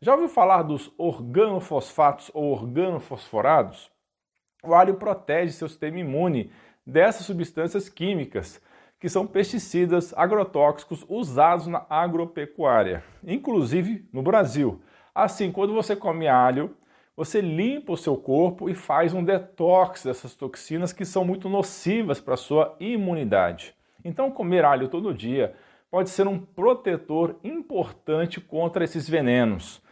Já ouviu falar dos organofosfatos ou organofosforados? O alho protege seu sistema imune dessas substâncias químicas, que são pesticidas agrotóxicos usados na agropecuária, inclusive no Brasil. Assim, quando você come alho, você limpa o seu corpo e faz um detox dessas toxinas que são muito nocivas para a sua imunidade. Então, comer alho todo dia pode ser um protetor importante contra esses venenos.